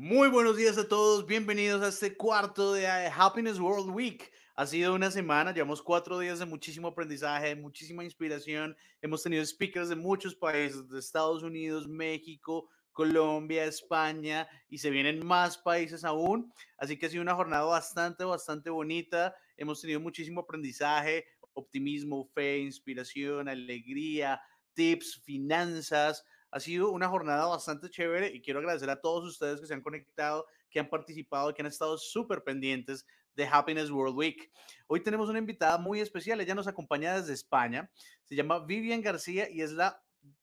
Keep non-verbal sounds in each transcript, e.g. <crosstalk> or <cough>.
Muy buenos días a todos, bienvenidos a este cuarto de eh, Happiness World Week. Ha sido una semana, llevamos cuatro días de muchísimo aprendizaje, muchísima inspiración. Hemos tenido speakers de muchos países, de Estados Unidos, México, Colombia, España y se vienen más países aún. Así que ha sido una jornada bastante, bastante bonita. Hemos tenido muchísimo aprendizaje, optimismo, fe, inspiración, alegría, tips, finanzas. Ha sido una jornada bastante chévere y quiero agradecer a todos ustedes que se han conectado, que han participado, que han estado súper pendientes de Happiness World Week. Hoy tenemos una invitada muy especial, ella nos acompaña desde España, se llama Vivian García y es la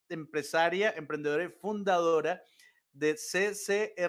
empresaria, emprendedora y fundadora de ccrs.es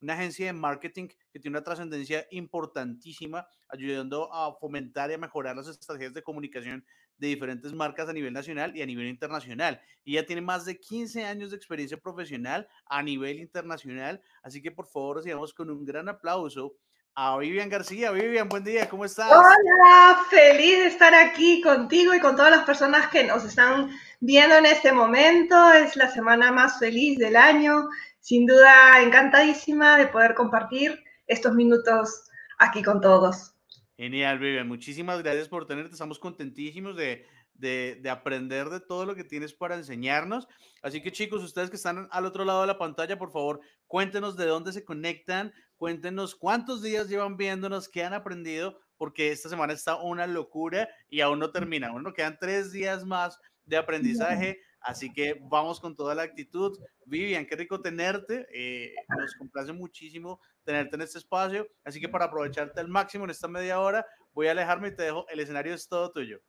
una agencia de marketing que tiene una trascendencia importantísima, ayudando a fomentar y a mejorar las estrategias de comunicación de diferentes marcas a nivel nacional y a nivel internacional. Y ya tiene más de 15 años de experiencia profesional a nivel internacional, así que por favor sigamos con un gran aplauso a Vivian García. Vivian, buen día, ¿cómo estás? Hola, feliz de estar aquí contigo y con todas las personas que nos están viendo en este momento. Es la semana más feliz del año sin duda encantadísima de poder compartir estos minutos aquí con todos. Genial, Vivian. Muchísimas gracias por tenerte. Estamos contentísimos de, de, de, aprender de todo lo que tienes para enseñarnos. Así que chicos, ustedes que están al otro lado de la pantalla, por favor, cuéntenos de dónde se conectan, cuéntenos cuántos días llevan viéndonos, qué han aprendido, porque esta semana está una locura y aún no termina. Bueno, quedan tres días más de aprendizaje. Así que vamos con toda la actitud. Vivian, qué rico tenerte. Eh, nos complace muchísimo tenerte en este espacio. Así que para aprovecharte al máximo en esta media hora, voy a alejarme y te dejo. El escenario es todo tuyo.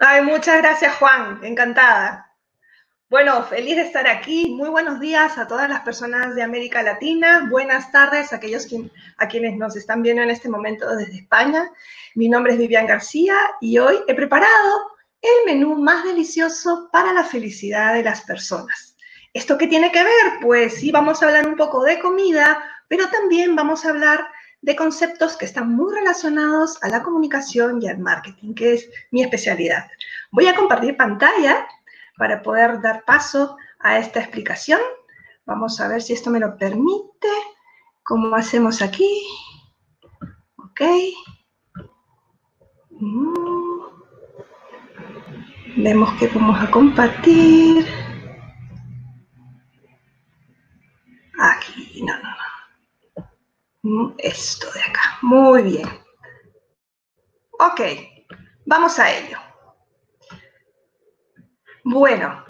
Ay, muchas gracias, Juan. Encantada. Bueno, feliz de estar aquí. Muy buenos días a todas las personas de América Latina. Buenas tardes a aquellos a quienes nos están viendo en este momento desde España. Mi nombre es Vivian García y hoy he preparado el menú más delicioso para la felicidad de las personas. ¿Esto qué tiene que ver? Pues sí, vamos a hablar un poco de comida, pero también vamos a hablar de conceptos que están muy relacionados a la comunicación y al marketing, que es mi especialidad. Voy a compartir pantalla para poder dar paso a esta explicación. Vamos a ver si esto me lo permite. ¿Cómo hacemos aquí? Ok. Mm. Vemos que vamos a compartir. Aquí, no, no, no. Mm, esto de acá. Muy bien. Ok, vamos a ello. Bueno,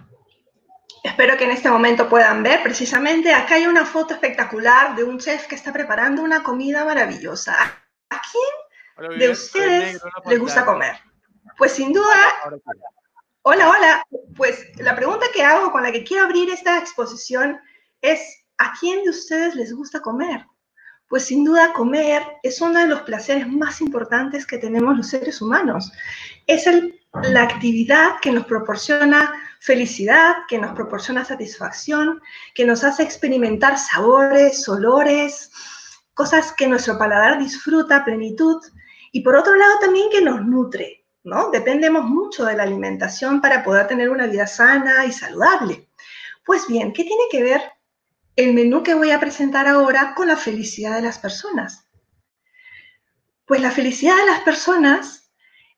espero que en este momento puedan ver precisamente, acá hay una foto espectacular de un chef que está preparando una comida maravillosa. ¿A quién de ustedes les gusta comer? Pues sin duda, Hola, hola. Pues la pregunta que hago con la que quiero abrir esta exposición es, ¿a quién de ustedes les gusta comer? Pues sin duda comer es uno de los placeres más importantes que tenemos los seres humanos. Es la actividad que nos proporciona felicidad, que nos proporciona satisfacción, que nos hace experimentar sabores, olores, cosas que nuestro paladar disfruta, plenitud, y por otro lado también que nos nutre, ¿no? Dependemos mucho de la alimentación para poder tener una vida sana y saludable. Pues bien, ¿qué tiene que ver el menú que voy a presentar ahora con la felicidad de las personas? Pues la felicidad de las personas,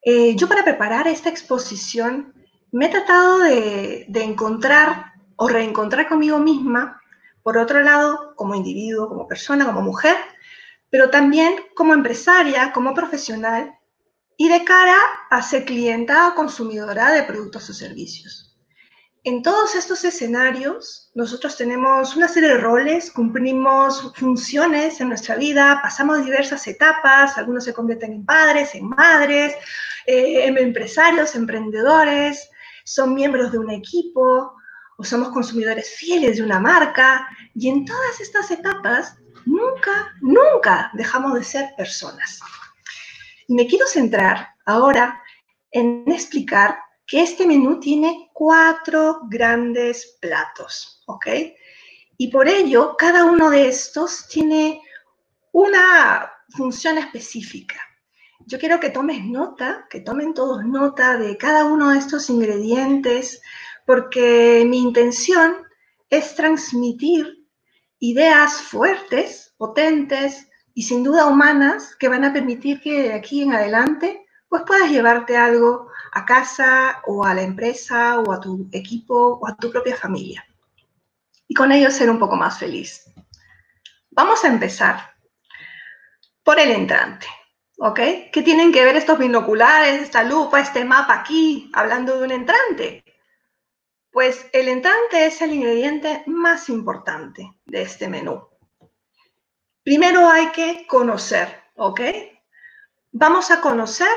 eh, yo para preparar esta exposición me he tratado de, de encontrar o reencontrar conmigo misma, por otro lado, como individuo, como persona, como mujer, pero también como empresaria, como profesional y de cara a ser clienta o consumidora de productos o servicios. En todos estos escenarios, nosotros tenemos una serie de roles, cumplimos funciones en nuestra vida, pasamos diversas etapas, algunos se convierten en padres, en madres, eh, en empresarios, emprendedores, son miembros de un equipo o somos consumidores fieles de una marca. Y en todas estas etapas, nunca, nunca dejamos de ser personas. Y me quiero centrar ahora en explicar que este menú tiene cuatro grandes platos, ¿ok? Y por ello, cada uno de estos tiene una función específica. Yo quiero que tomes nota, que tomen todos nota de cada uno de estos ingredientes, porque mi intención es transmitir ideas fuertes, potentes y sin duda humanas que van a permitir que de aquí en adelante pues puedas llevarte algo a casa o a la empresa o a tu equipo o a tu propia familia. Y con ello ser un poco más feliz. Vamos a empezar por el entrante, ¿ok? ¿Qué tienen que ver estos binoculares, esta lupa, este mapa aquí, hablando de un entrante? Pues el entrante es el ingrediente más importante de este menú. Primero hay que conocer, ¿ok? Vamos a conocer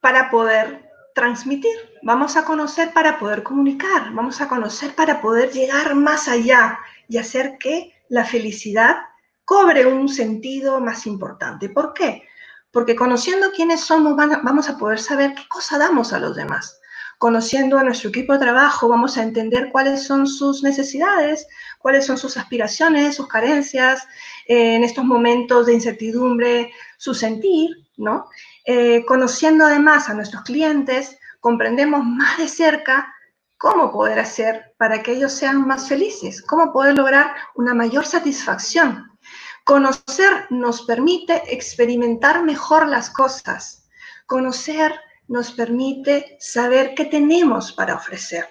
para poder transmitir, vamos a conocer para poder comunicar, vamos a conocer para poder llegar más allá y hacer que la felicidad cobre un sentido más importante. ¿Por qué? Porque conociendo quiénes somos vamos a poder saber qué cosa damos a los demás conociendo a nuestro equipo de trabajo, vamos a entender cuáles son sus necesidades, cuáles son sus aspiraciones, sus carencias, en estos momentos de incertidumbre, su sentir, ¿no? Eh, conociendo además a nuestros clientes, comprendemos más de cerca cómo poder hacer para que ellos sean más felices, cómo poder lograr una mayor satisfacción. Conocer nos permite experimentar mejor las cosas. Conocer nos permite saber qué tenemos para ofrecer,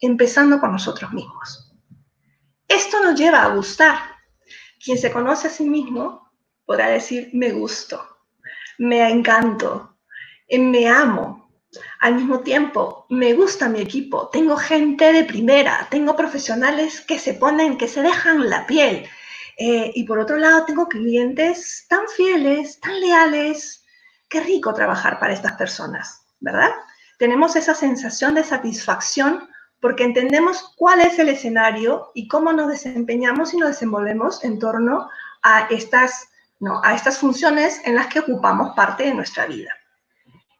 empezando por nosotros mismos. Esto nos lleva a gustar. Quien se conoce a sí mismo podrá decir, me gusto, me encanto, me amo. Al mismo tiempo, me gusta mi equipo, tengo gente de primera, tengo profesionales que se ponen, que se dejan la piel. Eh, y por otro lado, tengo clientes tan fieles, tan leales, qué rico trabajar para estas personas, ¿verdad? Tenemos esa sensación de satisfacción porque entendemos cuál es el escenario y cómo nos desempeñamos y nos desenvolvemos en torno a estas, ¿no? a estas funciones en las que ocupamos parte de nuestra vida.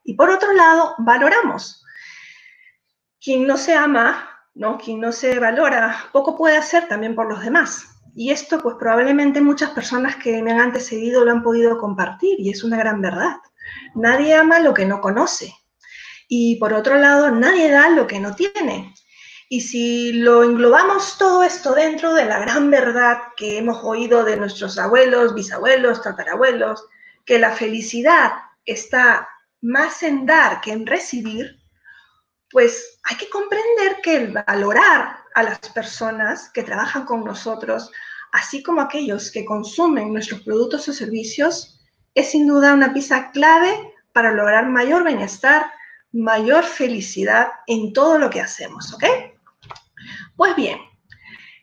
Y por otro lado, valoramos. Quien no se ama, ¿no? quien no se valora, poco puede hacer también por los demás. Y esto, pues probablemente muchas personas que me han antecedido lo han podido compartir y es una gran verdad. Nadie ama lo que no conoce. Y por otro lado, nadie da lo que no tiene. Y si lo englobamos todo esto dentro de la gran verdad que hemos oído de nuestros abuelos, bisabuelos, tatarabuelos, que la felicidad está más en dar que en recibir, pues hay que comprender que el valorar a las personas que trabajan con nosotros, así como aquellos que consumen nuestros productos o servicios, es sin duda una pieza clave para lograr mayor bienestar, mayor felicidad en todo lo que hacemos, ¿ok? Pues bien,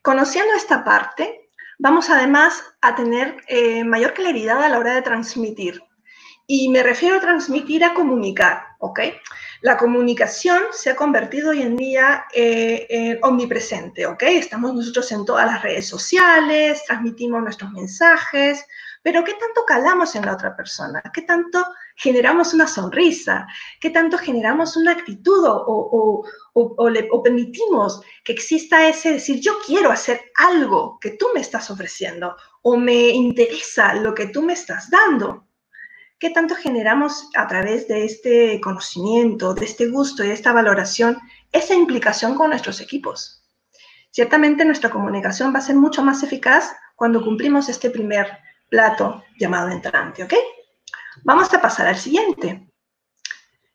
conociendo esta parte, vamos además a tener eh, mayor claridad a la hora de transmitir. Y me refiero a transmitir a comunicar, ¿ok? La comunicación se ha convertido hoy en día eh, en omnipresente, ¿ok? Estamos nosotros en todas las redes sociales, transmitimos nuestros mensajes, pero ¿qué tanto calamos en la otra persona? ¿Qué tanto generamos una sonrisa? ¿Qué tanto generamos una actitud o, o, permitimos que exista ese decir, yo quiero hacer algo que tú me estás ofreciendo o me interesa lo que tú me estás dando? ¿Qué tanto generamos a través de este conocimiento, de este gusto y de esta valoración esa implicación con nuestros equipos? Ciertamente nuestra comunicación va a ser mucho más eficaz cuando cumplimos este primer plato llamado entrante, ¿ok? Vamos a pasar al siguiente.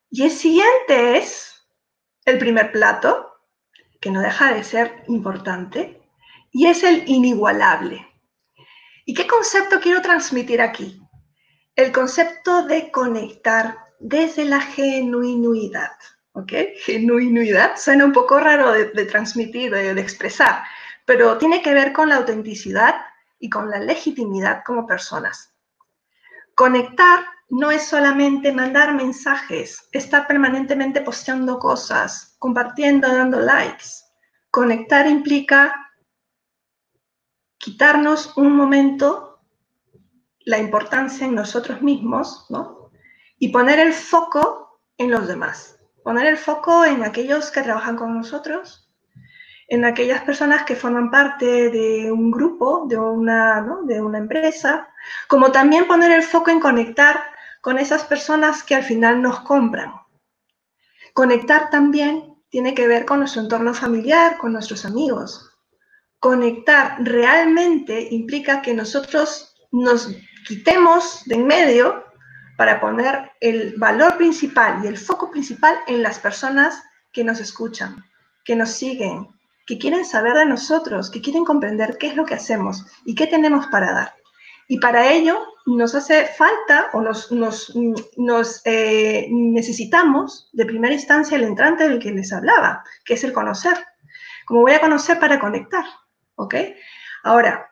Y el siguiente es el primer plato, que no deja de ser importante, y es el inigualable. ¿Y qué concepto quiero transmitir aquí? El concepto de conectar desde la genuinidad. ¿Ok? Genuinidad suena un poco raro de, transmitir, de expresar, pero tiene que ver con la autenticidad y con la legitimidad como personas. Conectar no es solamente mandar mensajes, estar permanentemente posteando cosas, compartiendo, dando likes. Conectar implica quitarnos un momento la importancia en nosotros mismos, ¿no? Y poner el foco en los demás. Poner el foco en aquellos que trabajan con nosotros, en aquellas personas que forman parte de un grupo, de una, de una empresa, como también poner el foco en conectar con esas personas que al final nos compran. Conectar también tiene que ver con nuestro entorno familiar, con nuestros amigos. conectar realmente implica que nosotros nos quitemos de en medio para poner el valor principal y el foco principal en las personas que nos escuchan, que nos siguen, que quieren saber de nosotros, que quieren comprender qué es lo que hacemos y qué tenemos para dar. Y para ello nos hace falta o nos, eh, necesitamos de primera instancia el entrante del que les hablaba, que es el conocer. Como voy a conocer para conectar, ¿ok? Ahora,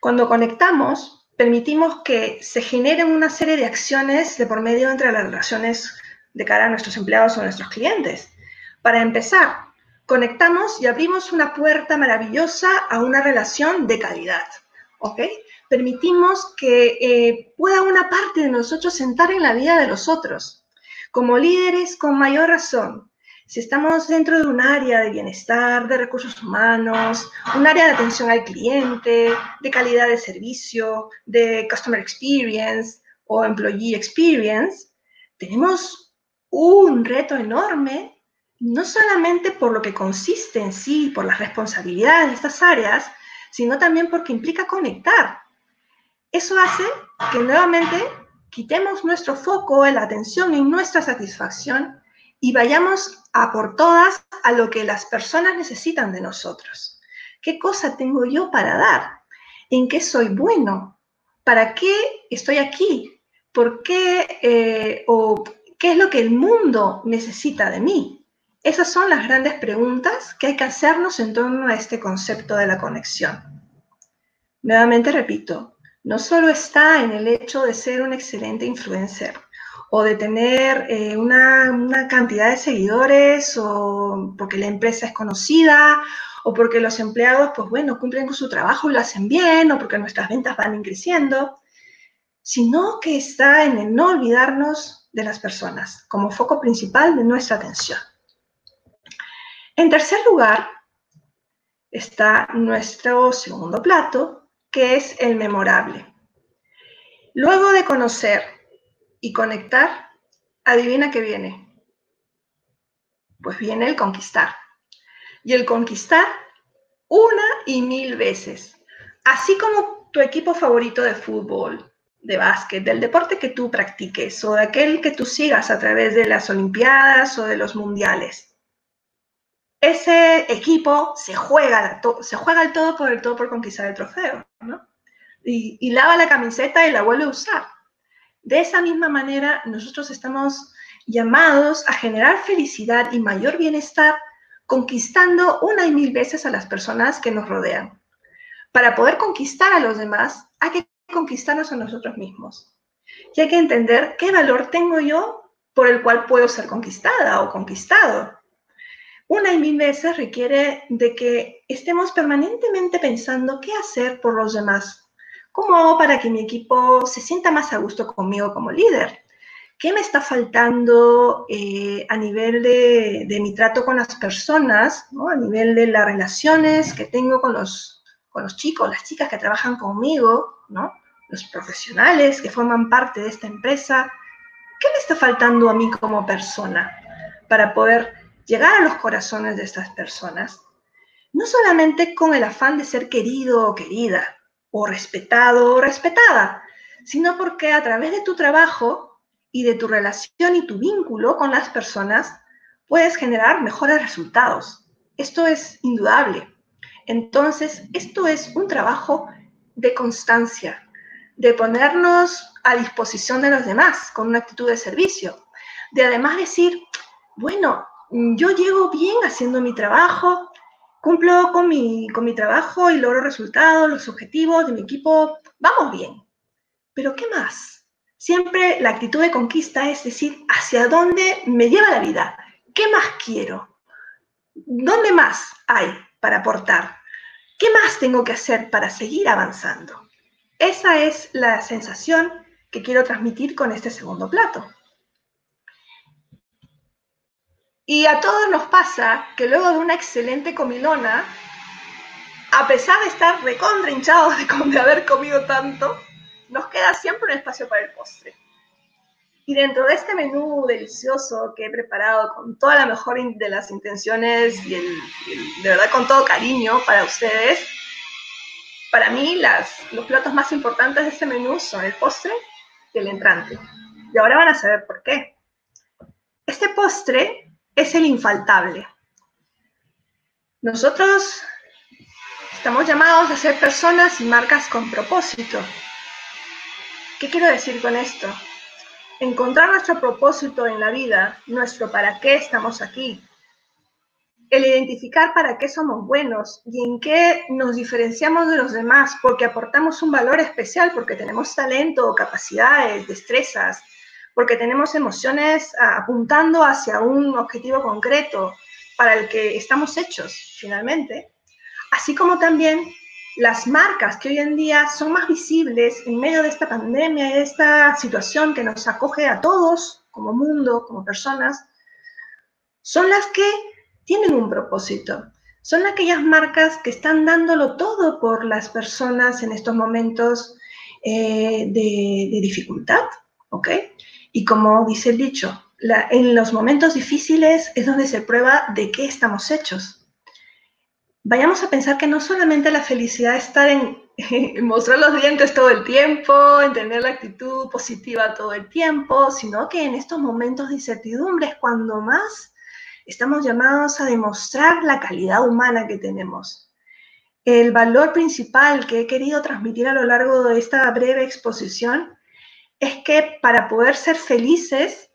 cuando conectamos, permitimos que se generen una serie de acciones de por medio entre las relaciones de cara a nuestros empleados o nuestros clientes. Para empezar, conectamos y abrimos una puerta maravillosa a una relación de calidad, ¿ok? Permitimos que eh, pueda una parte de nosotros sentar en la vida de los otros. Como líderes, con mayor razón, si estamos dentro de un área de bienestar, de recursos humanos, un área de atención al cliente, de calidad de servicio, de customer experience o employee experience, tenemos un reto enorme, no solamente por lo que consiste en sí, por las responsabilidades de estas áreas, sino también porque implica conectar. Eso hace que nuevamente quitemos nuestro foco, la atención en nuestra satisfacción y vayamos a por todas a lo que las personas necesitan de nosotros. ¿Qué cosa tengo yo para dar? ¿En qué soy bueno? ¿Para qué estoy aquí? ¿Por qué eh, o qué es lo que el mundo necesita de mí? Esas son las grandes preguntas que hay que hacernos en torno a este concepto de la conexión. Nuevamente repito, no solo está en el hecho de ser un excelente influencer, o de tener eh, una, cantidad de seguidores o porque la empresa es conocida o porque los empleados, pues bueno, cumplen con su trabajo y lo hacen bien o porque nuestras ventas van creciendo, sino que está en el no olvidarnos de las personas como foco principal de nuestra atención. En tercer lugar, está nuestro segundo plato, que es el memorable. Luego de conocer y conectar, adivina qué viene. Pues viene el conquistar. Y el conquistar una y mil veces. Así como tu equipo favorito de fútbol, de básquet, del deporte que tú practiques o de aquel que tú sigas a través de las Olimpiadas o de los Mundiales. Ese equipo se juega, se juega el todo por el todo por conquistar el trofeo, ¿no? Y, y lava la camiseta y la vuelve a usar. De esa misma manera, nosotros estamos llamados a generar felicidad y mayor bienestar conquistando una y mil veces a las personas que nos rodean. Para poder conquistar a los demás, hay que conquistarnos a nosotros mismos. Y hay que entender qué valor tengo yo por el cual puedo ser conquistada o conquistado. Una y mil veces requiere de que estemos permanentemente pensando qué hacer por los demás, ¿Cómo hago para que mi equipo se sienta más a gusto conmigo como líder? ¿Qué me está faltando eh, a nivel de, mi trato con las personas, a nivel de las relaciones que tengo con los, con los chicos, las chicas que trabajan conmigo, ¿no? los profesionales que forman parte de esta empresa? ¿Qué me está faltando a mí como persona para poder llegar a los corazones de estas personas? No solamente con el afán de ser querido o querida, o respetado o respetada, sino porque a través de tu trabajo y de tu relación y tu vínculo con las personas puedes generar mejores resultados. Esto es indudable. Entonces, esto es un trabajo de constancia, de ponernos a disposición de los demás con una actitud de servicio, de además decir, bueno, yo llego bien haciendo mi trabajo, cumplo con mi, con mi trabajo y logro resultados, los objetivos de mi equipo, vamos bien. Pero ¿qué más? Siempre la actitud de conquista es decir, ¿hacia dónde me lleva la vida? ¿Qué más quiero? ¿Dónde más hay para aportar? ¿Qué más tengo que hacer para seguir avanzando? Esa es la sensación que quiero transmitir con este segundo plato. Y a todos nos pasa que luego de una excelente comilona, a pesar de estar recontra hinchados de, haber comido tanto, nos queda siempre un espacio para el postre. Y dentro de este menú delicioso que he preparado con toda la mejor de las intenciones y, de verdad con todo cariño para ustedes, para mí las, los platos más importantes de este menú son el postre y el entrante. Y ahora van a saber por qué. Este postre es el infaltable. Nosotros estamos llamados a ser personas y marcas con propósito. ¿Qué quiero decir con esto? Encontrar nuestro propósito en la vida, nuestro para qué estamos aquí, el identificar para qué somos buenos y en qué nos diferenciamos de los demás, porque aportamos un valor especial, porque tenemos talento, capacidades, destrezas, porque tenemos emociones apuntando hacia un objetivo concreto para el que estamos hechos finalmente, así como también las marcas que hoy en día son más visibles en medio de esta pandemia y de esta situación que nos acoge a todos como mundo, como personas, son las que tienen un propósito. Son aquellas marcas que están dándolo todo por las personas en estos momentos eh, de, dificultad, ¿ok? Y como dice el dicho, en los momentos difíciles es donde se prueba de qué estamos hechos vayamos a pensar que no solamente la felicidad está en, <laughs> mostrar los dientes todo el tiempo, en tener la actitud positiva todo el tiempo, sino que en estos momentos de incertidumbre es cuando más estamos llamados a demostrar la calidad humana que tenemos. El valor principal que he querido transmitir a lo largo de esta breve exposición es que para poder ser felices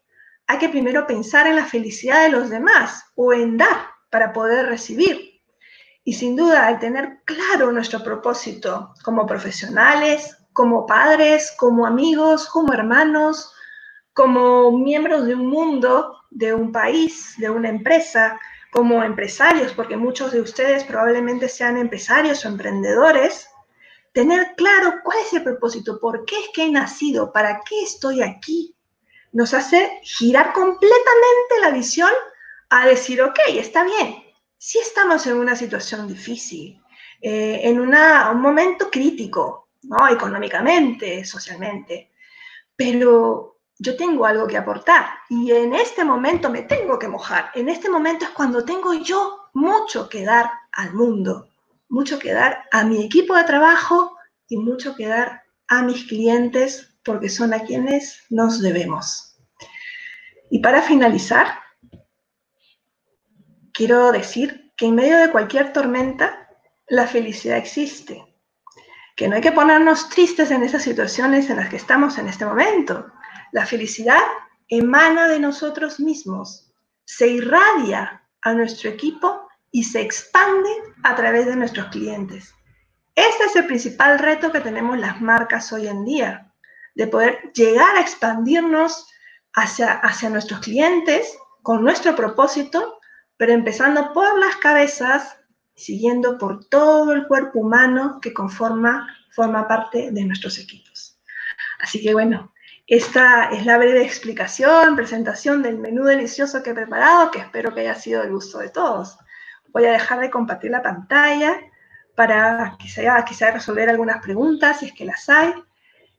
hay que primero pensar en la felicidad de los demás o en dar para poder recibir. Y sin duda, al tener claro nuestro propósito como profesionales, como padres, como amigos, como hermanos, como miembros de un mundo, de un país, de una empresa, como empresarios, porque muchos de ustedes probablemente sean empresarios o emprendedores, tener claro cuál es el propósito, por qué es que he nacido, para qué estoy aquí, nos hace girar completamente la visión a decir, ok, está bien, si estamos en una situación difícil, eh, en un momento crítico, ¿no? económicamente, socialmente, pero yo tengo algo que aportar y en este momento me tengo que mojar. En este momento es cuando tengo yo mucho que dar al mundo, mucho que dar a mi equipo de trabajo y mucho que dar a mis clientes porque son a quienes nos debemos. Y para finalizar, quiero decir que en medio de cualquier tormenta, la felicidad existe. Que no hay que ponernos tristes en esas situaciones en las que estamos en este momento. La felicidad emana de nosotros mismos, se irradia a nuestro equipo y se expande a través de nuestros clientes. Este es el principal reto que tenemos las marcas hoy en día, de poder llegar a expandirnos hacia, hacia nuestros clientes con nuestro propósito pero empezando por las cabezas, siguiendo por todo el cuerpo humano que conforma, forma parte de nuestros equipos. Así que bueno, esta es la breve explicación, presentación del menú delicioso que he preparado, que espero que haya sido del gusto de todos. Voy a dejar de compartir la pantalla para quizá, quizá resolver algunas preguntas, si es que las hay.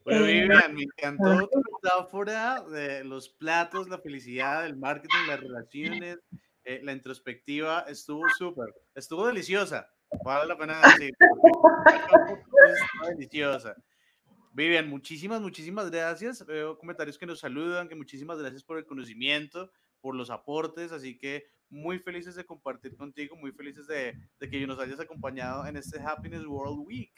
Bueno, eh, Vivian, me encantó tu metáfora de los platos, la felicidad, el marketing, las relaciones, eh, la introspectiva estuvo súper, estuvo deliciosa, vale la pena decir. estuvo deliciosa. Vivian, muchísimas, muchísimas gracias. Veo comentarios que nos saludan, que muchísimas gracias por el conocimiento, por los aportes, así que muy felices de compartir contigo, muy felices de, de que nos hayas acompañado en este Happiness World Week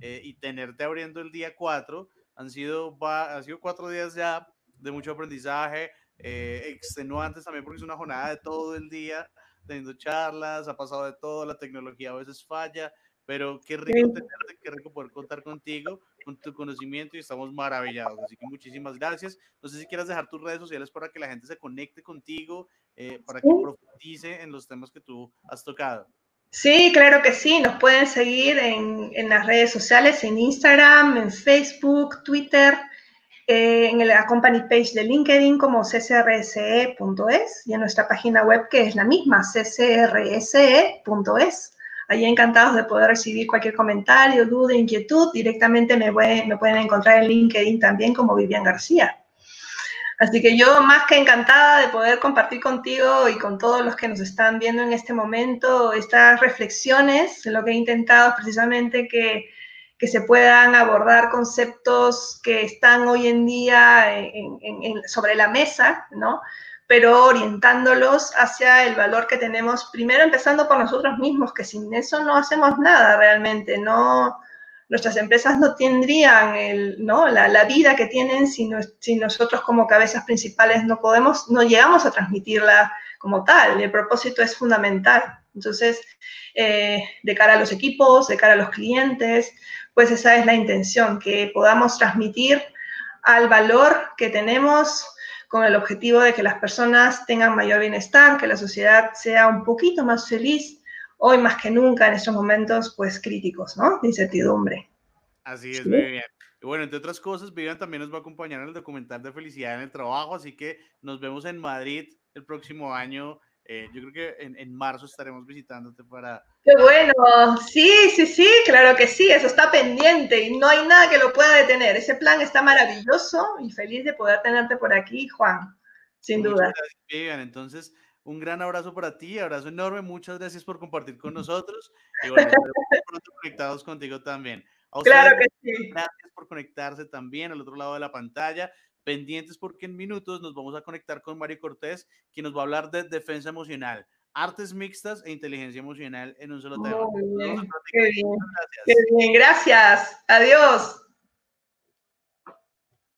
eh, y tenerte abriendo el día 4. Han sido, va, han sido cuatro días ya de mucho aprendizaje, eh, extenuantes también porque es una jornada de todo el día, teniendo charlas, ha pasado de todo, la tecnología a veces falla, pero qué rico tenerte, qué rico poder contar contigo, con tu conocimiento y estamos maravillados. Así que muchísimas gracias. No sé si quieras dejar tus redes sociales para que la gente se conecte contigo, eh, para que profundice en los temas que tú has tocado. Sí, claro que sí. Nos pueden seguir en, en las redes sociales, en Instagram, en Facebook, Twitter. Eh, en la company page de LinkedIn como ccrse.es y en nuestra página web que es la misma, ccrse.es. Allí encantados de poder recibir cualquier comentario, duda, inquietud. Directamente me, me pueden encontrar en LinkedIn también como Vivian García. Así que yo más que encantada de poder compartir contigo y con todos los que nos están viendo en este momento estas reflexiones. Lo que he intentado es precisamente que, que se puedan abordar conceptos que están hoy en día sobre la mesa, ¿no? Pero orientándolos hacia el valor que tenemos, primero empezando por nosotros mismos, que sin eso no hacemos nada realmente, no, nuestras empresas no tendrían el, ¿no? La, vida que tienen si, si, nosotros como cabezas principales no podemos, no llegamos a transmitirla como tal. El propósito es fundamental. Entonces, eh, de cara a los equipos, de cara a los clientes, pues esa es la intención, que podamos transmitir al valor que tenemos con el objetivo de que las personas tengan mayor bienestar, que la sociedad sea un poquito más feliz, hoy más que nunca en estos momentos pues críticos, ¿no? De incertidumbre. Así es, muy bien. Y bueno, entre otras cosas, Vivian también nos va a acompañar en el documental de Felicidad en el Trabajo, así que nos vemos en Madrid el próximo año. Eh, yo creo que en, en, marzo estaremos visitándote para... ¡Qué bueno! Sí, sí, sí, claro que sí, eso está pendiente y no hay nada que lo pueda detener. Ese plan está maravilloso y feliz de poder tenerte por aquí, Juan, sin duda. Gracias, Vivian. Entonces, un gran abrazo para ti, abrazo enorme, muchas gracias por compartir con nosotros y bueno, pronto conectados contigo también. claro que sí. Gracias por conectarse también al otro lado de la pantalla. Pendientes porque en minutos nos vamos a conectar con Mario Cortés, quien nos va a hablar de defensa emocional, artes mixtas e inteligencia emocional en un solo tema. Muy bien. Qué bien. Gracias. Qué bien, gracias. Adiós.